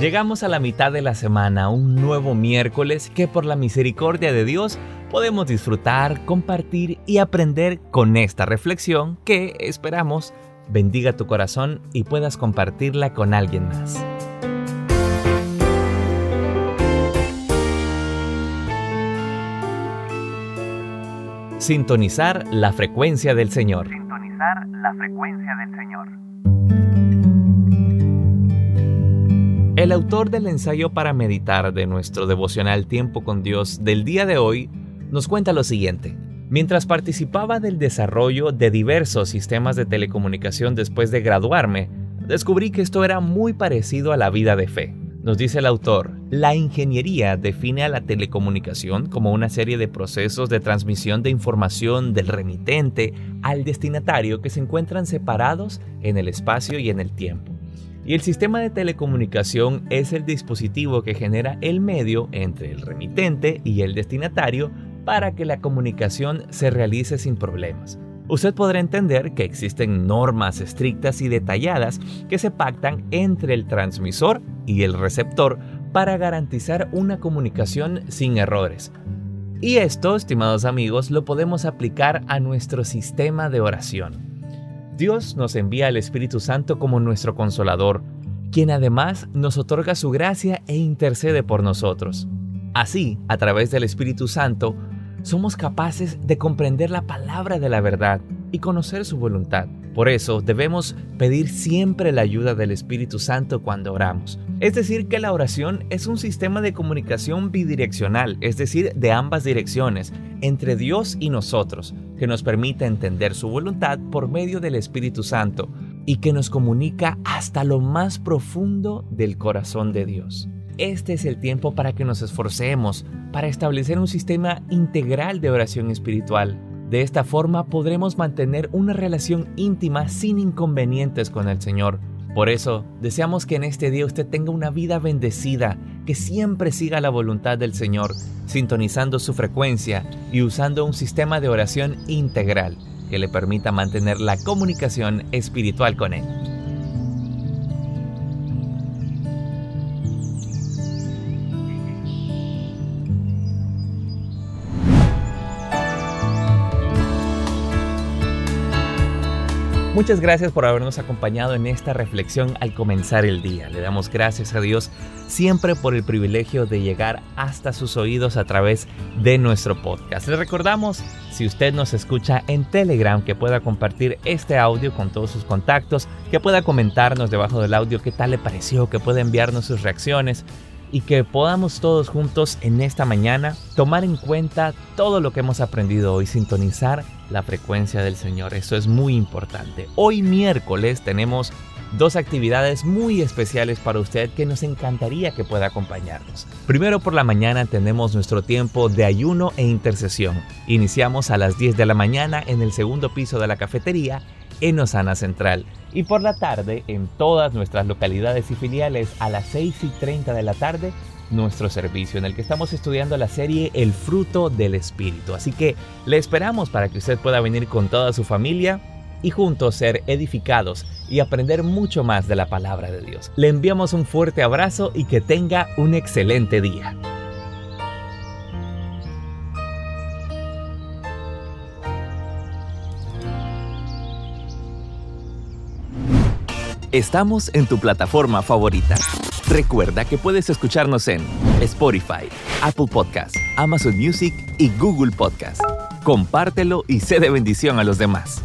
Llegamos a la mitad de la semana, un nuevo miércoles que por la misericordia de Dios podemos disfrutar, compartir y aprender con esta reflexión que esperamos bendiga tu corazón y puedas compartirla con alguien más. Sintonizar la frecuencia del Señor. Sintonizar la frecuencia del Señor. El autor del ensayo para meditar de nuestro devocional Tiempo con Dios del día de hoy nos cuenta lo siguiente. Mientras participaba del desarrollo de diversos sistemas de telecomunicación después de graduarme, descubrí que esto era muy parecido a la vida de fe. Nos dice el autor, la ingeniería define a la telecomunicación como una serie de procesos de transmisión de información del remitente al destinatario que se encuentran separados en el espacio y en el tiempo. Y el sistema de telecomunicación es el dispositivo que genera el medio entre el remitente y el destinatario para que la comunicación se realice sin problemas. Usted podrá entender que existen normas estrictas y detalladas que se pactan entre el transmisor y el receptor para garantizar una comunicación sin errores. Y esto, estimados amigos, lo podemos aplicar a nuestro sistema de oración. Dios nos envía al Espíritu Santo como nuestro consolador, quien además nos otorga su gracia e intercede por nosotros. Así, a través del Espíritu Santo, somos capaces de comprender la palabra de la verdad y conocer su voluntad. Por eso debemos pedir siempre la ayuda del Espíritu Santo cuando oramos. Es decir, que la oración es un sistema de comunicación bidireccional, es decir, de ambas direcciones, entre Dios y nosotros, que nos permite entender su voluntad por medio del Espíritu Santo y que nos comunica hasta lo más profundo del corazón de Dios. Este es el tiempo para que nos esforcemos para establecer un sistema integral de oración espiritual. De esta forma podremos mantener una relación íntima sin inconvenientes con el Señor. Por eso, deseamos que en este día usted tenga una vida bendecida, que siempre siga la voluntad del Señor, sintonizando su frecuencia y usando un sistema de oración integral que le permita mantener la comunicación espiritual con Él. Muchas gracias por habernos acompañado en esta reflexión al comenzar el día. Le damos gracias a Dios siempre por el privilegio de llegar hasta sus oídos a través de nuestro podcast. Le recordamos, si usted nos escucha en Telegram, que pueda compartir este audio con todos sus contactos, que pueda comentarnos debajo del audio qué tal le pareció, que pueda enviarnos sus reacciones y que podamos todos juntos en esta mañana tomar en cuenta todo lo que hemos aprendido hoy, sintonizar la frecuencia del Señor. Eso es muy importante. Hoy miércoles tenemos dos actividades muy especiales para usted que nos encantaría que pueda acompañarnos. Primero por la mañana tenemos nuestro tiempo de ayuno e intercesión. Iniciamos a las 10 de la mañana en el segundo piso de la cafetería en Osana Central. Y por la tarde, en todas nuestras localidades y filiales, a las 6 y 30 de la tarde, nuestro servicio en el que estamos estudiando la serie El fruto del Espíritu. Así que le esperamos para que usted pueda venir con toda su familia y juntos ser edificados y aprender mucho más de la palabra de Dios. Le enviamos un fuerte abrazo y que tenga un excelente día. Estamos en tu plataforma favorita. Recuerda que puedes escucharnos en Spotify, Apple Podcast, Amazon Music y Google Podcast. Compártelo y sé de bendición a los demás.